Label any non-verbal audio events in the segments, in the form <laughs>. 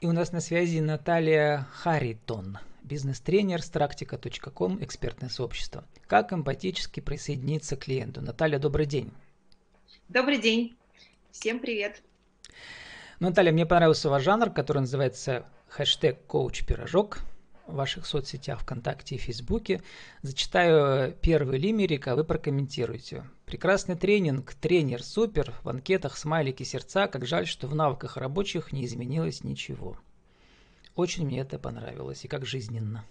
И у нас на связи Наталья Харитон, бизнес-тренер с практика.ком, экспертное сообщество. Как эмпатически присоединиться к клиенту? Наталья, добрый день. Добрый день. Всем привет. Наталья, мне понравился ваш жанр, который называется хэштег коуч-пирожок в ваших соцсетях ВКонтакте и Фейсбуке. Зачитаю первый лимерик, а вы прокомментируете. Прекрасный тренинг, тренер супер, в анкетах смайлики сердца, как жаль, что в навыках рабочих не изменилось ничего. Очень мне это понравилось и как жизненно.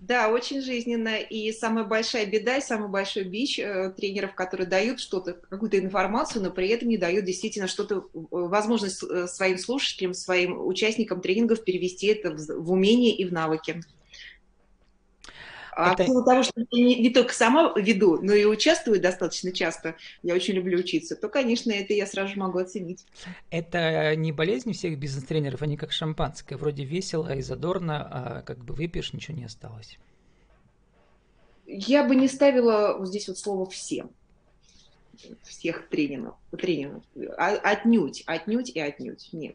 Да, очень жизненно. И самая большая беда и самый большой бич э, тренеров, которые дают что-то, какую-то информацию, но при этом не дают действительно что-то, э, возможность э, своим слушателям, своим участникам тренингов перевести это в, умение и в навыки. А это... в того, что я не, не только сама веду, но и участвую достаточно часто, я очень люблю учиться, то, конечно, это я сразу же могу оценить. Это не болезнь всех бизнес-тренеров, они как шампанское, вроде весело и задорно, а как бы выпьешь, ничего не осталось. Я бы не ставила вот здесь вот слово «всем», всех тренеров, тренеров. А, отнюдь, отнюдь и отнюдь, нет.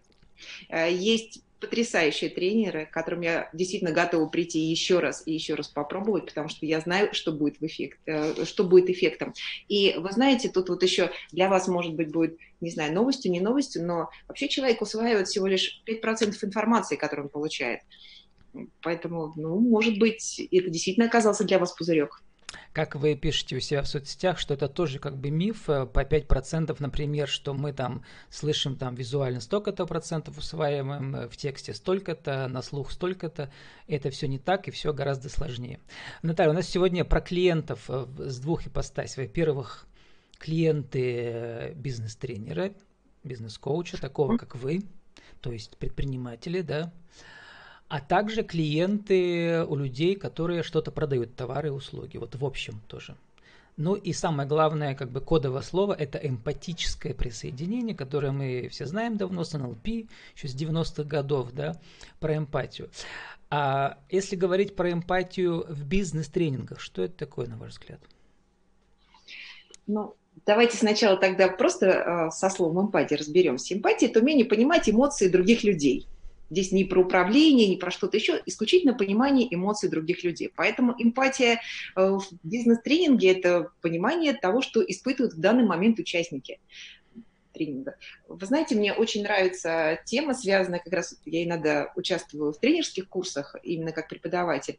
Э, есть потрясающие тренеры, к которым я действительно готова прийти еще раз и еще раз попробовать, потому что я знаю, что будет, в эффект, э, что будет эффектом. И вы знаете, тут вот еще для вас, может быть, будет, не знаю, новостью, не новостью, но вообще человек усваивает всего лишь 5% информации, которую он получает. Поэтому, ну, может быть, это действительно оказался для вас пузырек как вы пишете у себя в соцсетях, что это тоже как бы миф, э, по 5%, например, что мы там слышим там визуально столько-то процентов усваиваем, э, в тексте столько-то, на слух столько-то. Это все не так и все гораздо сложнее. Наталья, у нас сегодня про клиентов э, с двух ипостасей. Во-первых, клиенты бизнес-тренера, бизнес-коуча, такого как вы, то есть предприниматели, да, а также клиенты у людей, которые что-то продают, товары и услуги. Вот в общем тоже. Ну и самое главное, как бы кодовое слово, это эмпатическое присоединение, которое мы все знаем давно с НЛП, еще с 90-х годов, да, про эмпатию. А если говорить про эмпатию в бизнес-тренингах, что это такое, на ваш взгляд? Ну, давайте сначала тогда просто э, со словом эмпатия разберемся. Эмпатия – это умение понимать эмоции других людей. Здесь не про управление, не про что-то еще, исключительно понимание эмоций других людей. Поэтому эмпатия э, в бизнес-тренинге – это понимание того, что испытывают в данный момент участники тренинга. Вы знаете, мне очень нравится тема, связанная как раз, я иногда участвую в тренерских курсах, именно как преподаватель.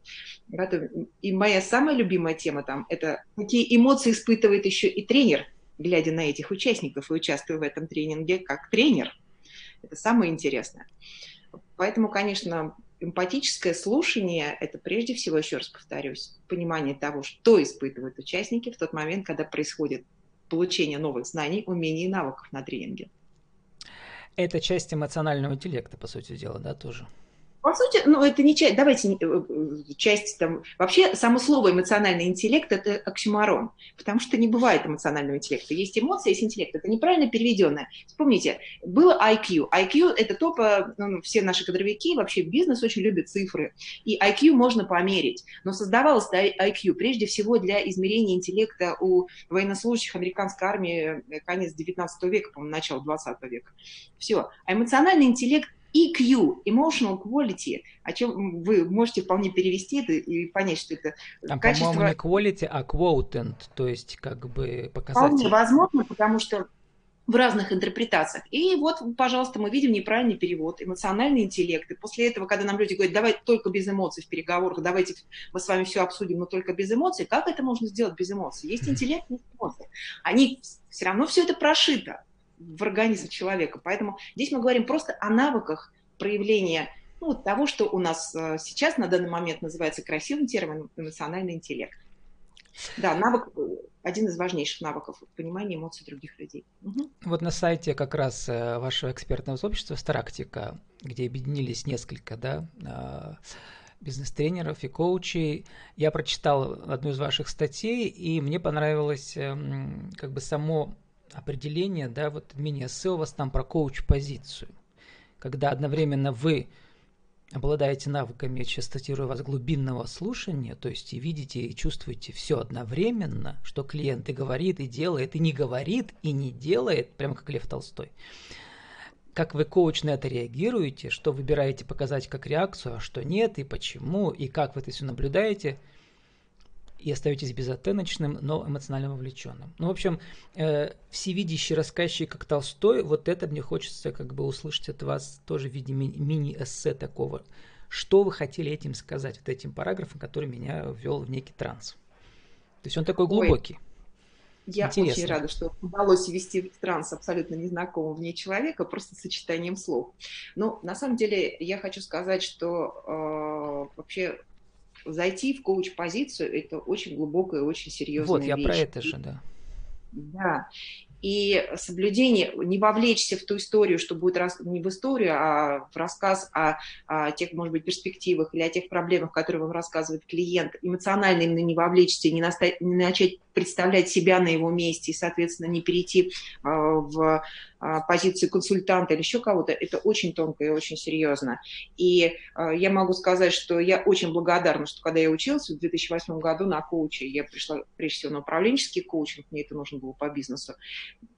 И моя самая любимая тема там – это какие эмоции испытывает еще и тренер, глядя на этих участников и участвуя в этом тренинге как тренер. Это самое интересное. Поэтому, конечно, эмпатическое слушание – это прежде всего, еще раз повторюсь, понимание того, что испытывают участники в тот момент, когда происходит получение новых знаний, умений и навыков на тренинге. Это часть эмоционального интеллекта, по сути дела, да, тоже? По сути, ну, это не часть, давайте, э, э, часть там, вообще само слово эмоциональный интеллект – это оксюмарон, потому что не бывает эмоционального интеллекта. Есть эмоции, есть интеллект. Это неправильно переведенное. Вспомните, было IQ. IQ – это то, ну, все наши кадровики, вообще бизнес очень любят цифры. И IQ можно померить. Но создавалось IQ прежде всего для измерения интеллекта у военнослужащих американской армии э, конец 19 века, по-моему, начало 20 века. Все. А эмоциональный интеллект EQ, emotional quality, о чем вы можете вполне перевести это и понять, что это Там, качество... по-моему, не quality, а quotient, то есть как бы показатель. Вполне возможно, потому что в разных интерпретациях. И вот, пожалуйста, мы видим неправильный перевод, эмоциональный интеллект. И после этого, когда нам люди говорят, давай только без эмоций в переговорах, давайте мы с вами все обсудим, но только без эмоций, как это можно сделать без эмоций? Есть интеллект, есть эмоции. Они все равно все это прошито в организм человека. Поэтому здесь мы говорим просто о навыках проявления ну, того, что у нас э, сейчас на данный момент называется красивым термином эмоциональный интеллект. Да, навык э, один из важнейших навыков понимания эмоций других людей. Угу. Вот на сайте как раз э, вашего экспертного сообщества Старактика, где объединились несколько, да, бизнес-тренеров и коучей. Я прочитал одну из ваших статей, и мне понравилось эм, как бы само определение, да, вот мини-эссе у вас там про коуч-позицию, когда одновременно вы обладаете навыками, я сейчас цитирую вас, глубинного слушания, то есть и видите, и чувствуете все одновременно, что клиент и говорит, и делает, и не говорит, и не делает, прямо как Лев Толстой. как вы, коуч, на это реагируете, что выбираете показать как реакцию, а что нет, и почему, и как вы это все наблюдаете, и остаетесь безоттеночным, но эмоционально вовлеченным. Ну, в общем, э, всевидящий рассказчик, как Толстой, вот это мне хочется как бы услышать от вас тоже в виде ми- мини-эссе такого. Что вы хотели этим сказать, вот этим параграфом, который меня ввел в некий транс? То есть он такой глубокий. Ой. Я Интересно. очень рада, что удалось ввести в транс абсолютно незнакомого мне человека просто сочетанием слов. Но на самом деле я хочу сказать, что э, вообще зайти в коуч-позицию – это очень глубокая, очень серьезная Вот, вещь. я про это же, да. Да, и соблюдение, не вовлечься в ту историю, что будет рас, не в историю, а в рассказ о, о тех, может быть, перспективах или о тех проблемах, которые вам рассказывает клиент, эмоционально именно не вовлечься, не, наста... не начать представлять себя на его месте и, соответственно, не перейти э, в э, позицию консультанта или еще кого-то, это очень тонко и очень серьезно. И э, я могу сказать, что я очень благодарна, что когда я училась в 2008 году на коуче, я пришла прежде всего на управленческий коучинг, мне это нужно было по бизнесу,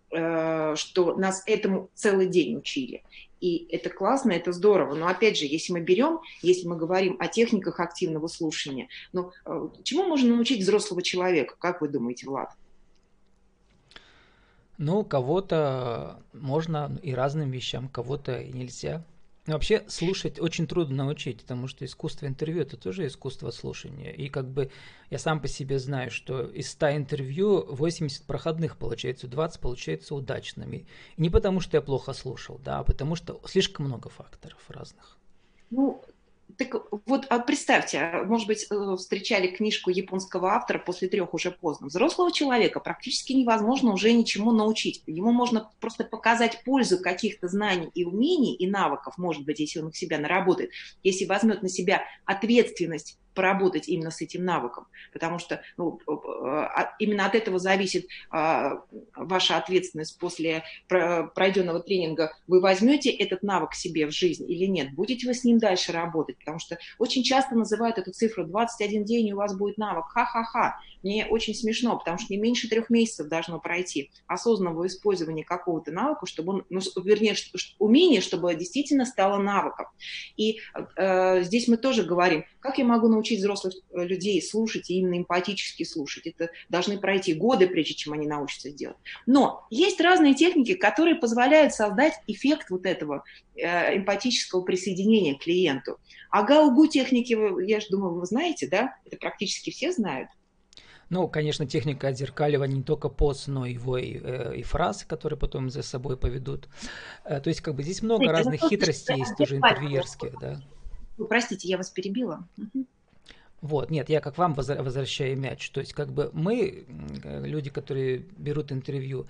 что нас этому целый день учили. И это классно, это здорово. Но опять же, если мы берем, если мы говорим о техниках активного слушания, ну, э, чему можно научить взрослого человека, как вы думаете, Влад? Ну, кого-то можно и разным вещам, кого-то и нельзя. Вообще слушать очень трудно научить, потому что искусство интервью это тоже искусство слушания. И как бы я сам по себе знаю, что из 100 интервью 80 проходных получается, 20 получается удачными. И не потому, что я плохо слушал, да, а потому что слишком много факторов разных. Ну, так вот а представьте, а, может быть, э, встречали книжку японского автора «После трех уже поздно». Взрослого человека практически невозможно уже ничему научить. Ему можно просто показать пользу каких-то знаний и умений, и навыков, может быть, если он их себя наработает, если возьмет на себя ответственность поработать именно с этим навыком, потому что ну, а, именно от этого зависит а, ваша ответственность после пройденного тренинга. Вы возьмете этот навык себе в жизнь или нет, будете вы с ним дальше работать, потому что очень часто называют эту цифру 21 день, и у вас будет навык. Ха-ха-ха. Мне очень смешно, потому что не меньше трех месяцев должно пройти осознанного использования какого-то навыка, чтобы он, ну, вернее, умение, чтобы действительно стало навыком. И э, здесь мы тоже говорим, как я могу научить взрослых э, людей слушать и именно эмпатически слушать? Это должны пройти годы, прежде чем они научатся делать. Но есть разные техники, которые позволяют создать эффект вот этого э, эмпатического присоединения к клиенту. А гаугу техники, я же думаю, вы знаете, да? Это практически все знают. Ну, конечно, техника отзеркаливания не только пост, но и его и, э, и фразы, которые потом за собой поведут. То есть, как бы здесь много Нет, разных хитростей есть, тоже интервьюерских, да. Ну, простите, я вас перебила. Вот, нет, я как вам возвращаю мяч. То есть, как бы мы, люди, которые берут интервью,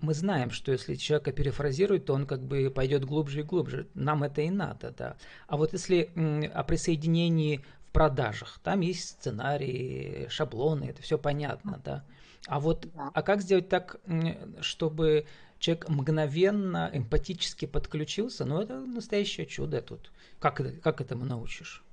мы знаем, что если человека перефразирует, то он как бы пойдет глубже и глубже. Нам это и надо, да. А вот если о присоединении в продажах, там есть сценарии, шаблоны, это все понятно, да. А вот, да. а как сделать так, чтобы человек мгновенно, эмпатически подключился? Ну, это настоящее чудо тут. Как, как этому научишь?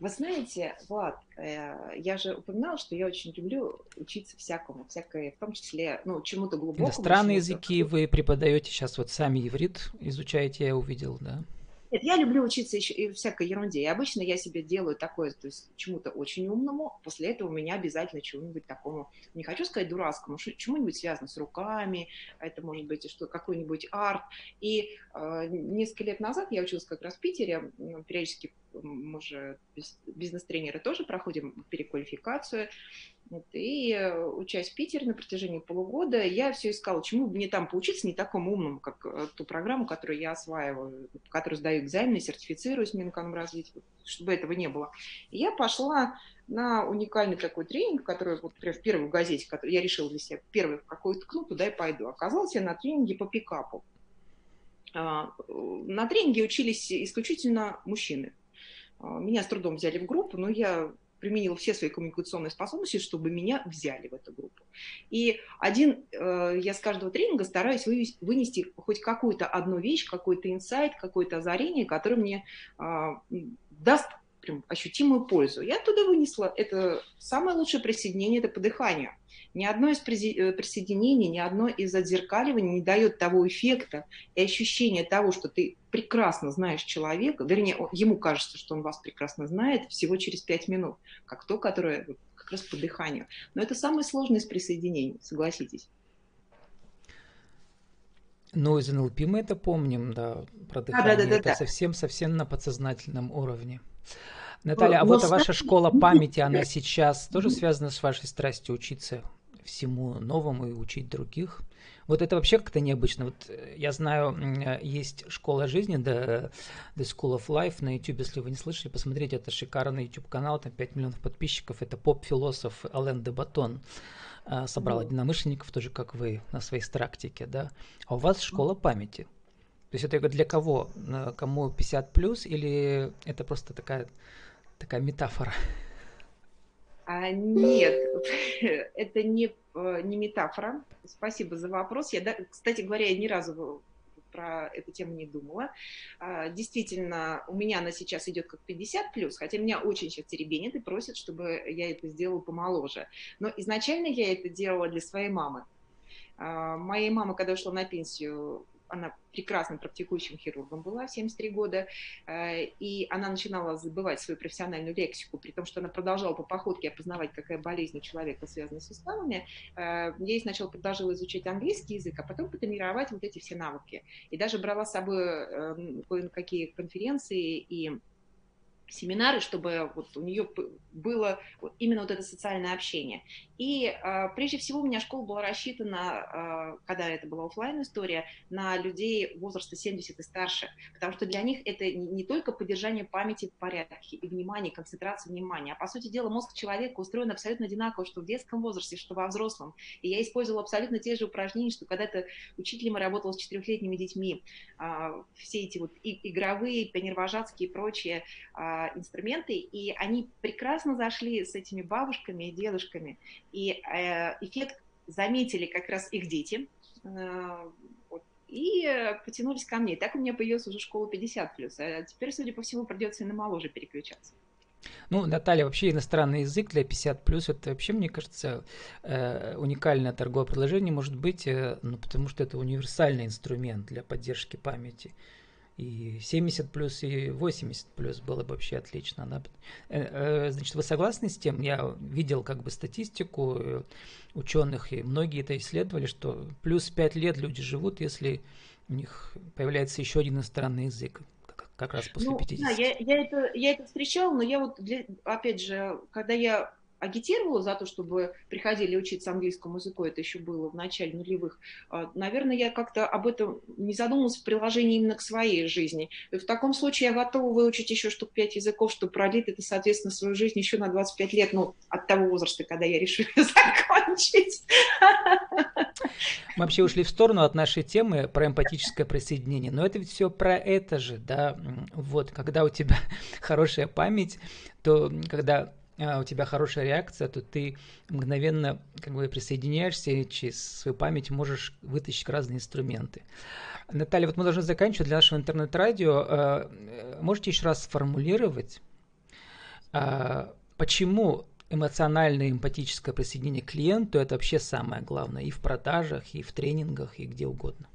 Вы знаете, Влад, э, я же упоминала, что я очень люблю учиться всякому, всякое, в том числе, ну, чему-то глубокому. Иностранные языки вы преподаете сейчас, вот сами иврит изучаете, я увидел, да? Нет, я люблю учиться еще и всякой ерунде. И обычно я себе делаю такое, то есть чему-то очень умному, после этого у меня обязательно чему-нибудь такому, не хочу сказать дурацкому, чему-нибудь связано с руками, это может быть что какой-нибудь арт. И э, несколько лет назад я училась как раз в Питере, периодически мы же бизнес-тренеры тоже проходим переквалификацию, вот, и э, учась в Питере на протяжении полугода, я все искала, чему мне там поучиться не такому умному, как э, ту программу, которую я осваиваю, которую сдаю экзамены, сертифицируюсь Минэкономразвития, чтобы этого не было. И я пошла на уникальный такой тренинг, который вот прям в первой газете, который я решила для себя, первый какой ткну, туда и пойду. Оказалось, я на тренинге по пикапу. А, на тренинге учились исключительно мужчины. А, меня с трудом взяли в группу, но я применила все свои коммуникационные способности, чтобы меня взяли в эту группу. И один, э, я с каждого тренинга стараюсь вынести хоть какую-то одну вещь, какой-то инсайт, какое-то озарение, которое мне а, даст прям ощутимую пользу. Я оттуда вынесла, это самое лучшее присоединение, это по дыханию. Ни одно из э, присоединений, ни одно из отзеркаливаний не дает того эффекта и ощущения того, что ты прекрасно знаешь человека, вернее, ему кажется, что он вас прекрасно знает всего через пять минут, как то, которое как раз по дыханию. Но это самое сложное из присоединений, согласитесь. Ну, из НЛП мы это помним, да, про дыхание. Да, да, да, это совсем-совсем на подсознательном уровне. Наталья, а вот ваша школа памяти, она сейчас тоже связана с вашей страстью учиться всему новому и учить других? Вот это вообще как-то необычно. Вот э, я знаю, э, есть школа жизни, The, The School of Life на YouTube, если вы не слышали, посмотрите, это шикарный YouTube канал, там 5 миллионов подписчиков, это поп-философ Ален де Батон э, собрал единомышленников, тоже как вы, на своей практике, да. А у вас школа памяти. То есть это для кого? Кому 50 плюс или это просто такая, такая метафора? А, нет, <laughs> это не, э, не метафора. Спасибо за вопрос. Я, кстати говоря, я ни разу про эту тему не думала. А, действительно, у меня она сейчас идет как 50 плюс, хотя меня очень сейчас теребенит и просят, чтобы я это сделала помоложе. Но изначально я это делала для своей мамы. А, моей мама, когда ушла на пенсию, она прекрасным практикующим хирургом была в 73 года, э, и она начинала забывать свою профессиональную лексику, при том, что она продолжала по походке опознавать, какая болезнь у человека связана с суставами. Э, ей сначала предложила изучить английский язык, а потом потренировать вот эти все навыки. И даже брала с собой э, кое-какие конференции и семинары, чтобы вот у нее было именно вот это социальное общение. И э, прежде всего у меня школа была рассчитана, э, когда это была офлайн история, на людей возраста 70 и старше, потому что для них это не только поддержание памяти в порядке и внимания, концентрация внимания, а по сути дела мозг человека устроен абсолютно одинаково, что в детском возрасте, что во взрослом. И я использовала абсолютно те же упражнения, что когда-то учителем работала с четырехлетними детьми. Э, все эти вот игровые, пионервожатские и прочие э, инструменты, и они прекрасно зашли с этими бабушками и дедушками, и э, эффект заметили как раз их дети, э, и потянулись ко мне. И так у меня появилась уже школа 50+, а теперь, судя по всему, придется и на моложе переключаться. Ну, Наталья, вообще иностранный язык для 50 плюс это вообще, мне кажется, э, уникальное торговое предложение может быть, э, ну, потому что это универсальный инструмент для поддержки памяти и 70 плюс, и 80 плюс было бы вообще отлично. Да? Э, э, значит, вы согласны с тем? Я видел как бы статистику э, ученых, и многие это исследовали, что плюс 5 лет люди живут, если у них появляется еще один иностранный язык как раз после ну, 50. Да, я, я, это, я это встречала, но я вот, для, опять же, когда я агитировала за то, чтобы приходили учиться английскому языку, это еще было в начале нулевых, а, наверное, я как-то об этом не задумалась в приложении именно к своей жизни. И в таком случае я готова выучить еще штук пять языков, чтобы продлить это, соответственно, свою жизнь еще на 25 лет, ну, от того возраста, когда я решила <laughs> закончить. Мы вообще ушли в сторону от нашей темы про эмпатическое присоединение, но это ведь все про это же, да, вот, когда у тебя <laughs> хорошая память, то когда у тебя хорошая реакция, то ты мгновенно как бы присоединяешься и через свою память можешь вытащить разные инструменты. Наталья, вот мы должны заканчивать для нашего интернет-радио. А, можете еще раз сформулировать, а, почему эмоциональное эмпатическое присоединение к клиенту это вообще самое главное и в продажах, и в тренингах, и где угодно?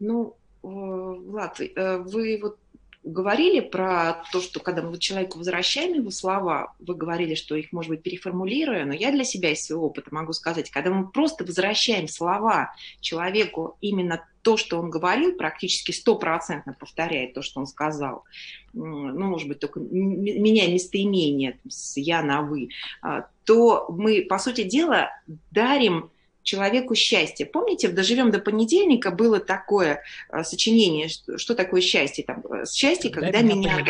Ну, Влад, э, вы вот говорили про то, что когда мы человеку возвращаем его слова, вы говорили, что их, может быть, переформулируя, но я для себя из своего опыта могу сказать, когда мы просто возвращаем слова человеку именно то, что он говорил, практически стопроцентно повторяет то, что он сказал, ну, может быть, только меняя местоимение с «я» на «вы», а, то мы, по сути дела, дарим человеку счастье. Помните, в «Доживем до понедельника» было такое э, сочинение, что, что такое счастье? Там, э, счастье, когда, когда меня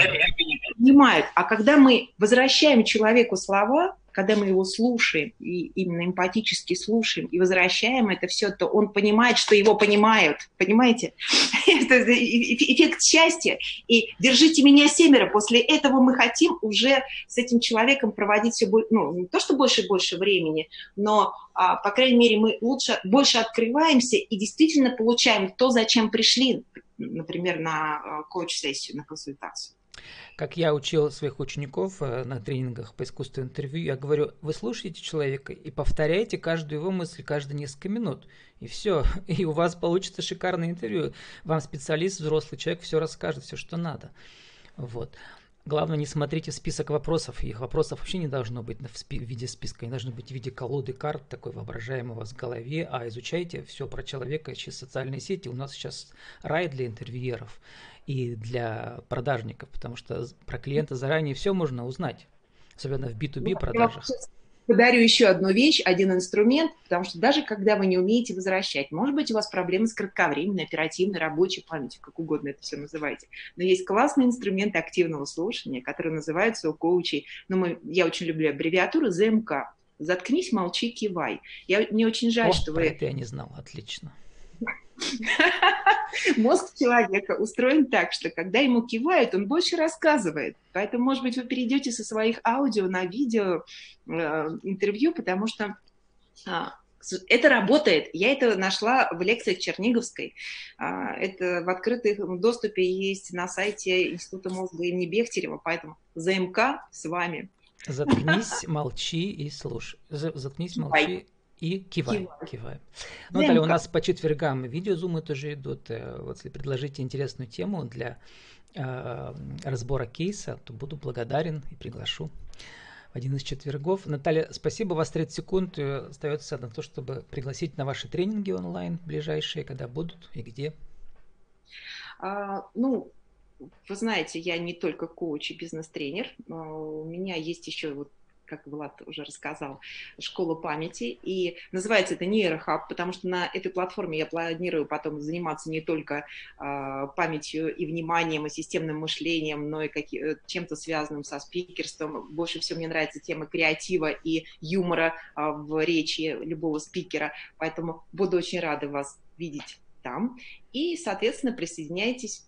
понимают. А когда мы возвращаем человеку слова, когда мы его слушаем, и именно эмпатически слушаем, и возвращаем это все, то он понимает, что его понимают. Понимаете? <laughs> Это эффект счастья. И держите меня семеро. После этого мы хотим уже с этим человеком проводить все ну, не то, что больше и больше времени, но, а, по крайней мере, мы лучше, больше открываемся и действительно получаем то, зачем пришли, например, на а, коуч-сессию, на консультацию. Как я учил своих учеников э, на тренингах по искусству интервью, я говорю, вы слушаете человека и повторяете каждую его мысль каждые несколько минут. И все. <laughs> И у вас получится шикарное интервью. Вам специалист, взрослый человек все расскажет, все, что надо. Вот. Главное, не смотрите список вопросов. Их вопросов вообще не должно быть в, спи- в виде списка. Они должны быть в виде колоды карт, такой воображаемый у вас в голове. А изучайте все про человека через социальные сети. У нас сейчас рай для интервьюеров и для продажников, потому что про клиента заранее все можно узнать. Особенно в B2B продажах подарю еще одну вещь, один инструмент, потому что даже когда вы не умеете возвращать, может быть, у вас проблемы с кратковременной, оперативной, рабочей памятью, как угодно это все называйте, но есть классный инструмент активного слушания, который называется у коучей, ну, мы, я очень люблю аббревиатуру ЗМК, заткнись, молчи, кивай. Я, мне очень жаль, О, что вы... это я не знал, отлично. <laughs> Мозг человека устроен так, что когда ему кивают, он больше рассказывает. Поэтому, может быть, вы перейдете со своих аудио на видео э, интервью, потому что а, это работает. Я это нашла в лекциях Черниговской. А, это в открытом доступе есть на сайте Института мозга имени Бехтерева, поэтому ЗМК с вами. Заткнись, <laughs> молчи и слушай. Заткнись, молчи и киваем. киваем. киваем. Ну, Наталья, у нас по четвергам видеозумы тоже идут. Э, вот если предложите интересную тему для э, разбора кейса, то буду благодарен и приглашу в один из четвергов. Наталья, спасибо, у вас 30 секунд э, остается на то, чтобы пригласить на ваши тренинги онлайн ближайшие, когда будут и где. А, ну, вы знаете, я не только коуч и бизнес-тренер, у меня есть еще вот как Влад уже рассказал, школа памяти. И называется это нейрохаб, потому что на этой платформе я планирую потом заниматься не только э, памятью и вниманием, и системным мышлением, но и э, чем-то связанным со спикерством. Больше всего мне нравится тема креатива и юмора э, в речи любого спикера. Поэтому буду очень рада вас видеть там. И, соответственно, присоединяйтесь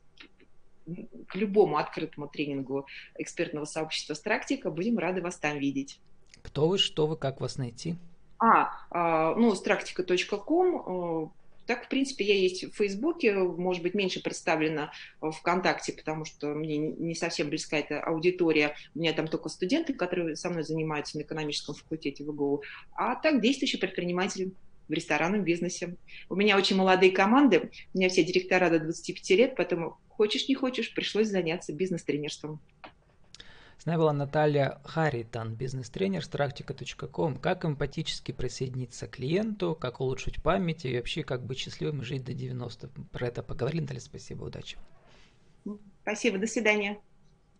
к любому открытому тренингу экспертного сообщества Страктика. Будем рады вас там видеть. Кто вы, что вы, как вас найти? А, а ну, stractica.com. Э, так, в принципе, я есть в Фейсбуке, может быть, меньше представлена в ВКонтакте, потому что мне не совсем близка эта аудитория. У меня там только студенты, которые со мной занимаются на экономическом факультете ВГУ. А так, действующий предприниматель в ресторанном бизнесе. У меня очень молодые команды, у меня все директора до 25 лет, поэтому хочешь не хочешь, пришлось заняться бизнес-тренерством. С нами была Наталья Харитан, бизнес-тренер с практика.ком. Как эмпатически присоединиться к клиенту, как улучшить память и вообще как быть счастливым и жить до 90. Про это поговорили. Наталья, спасибо, удачи. Спасибо, до свидания.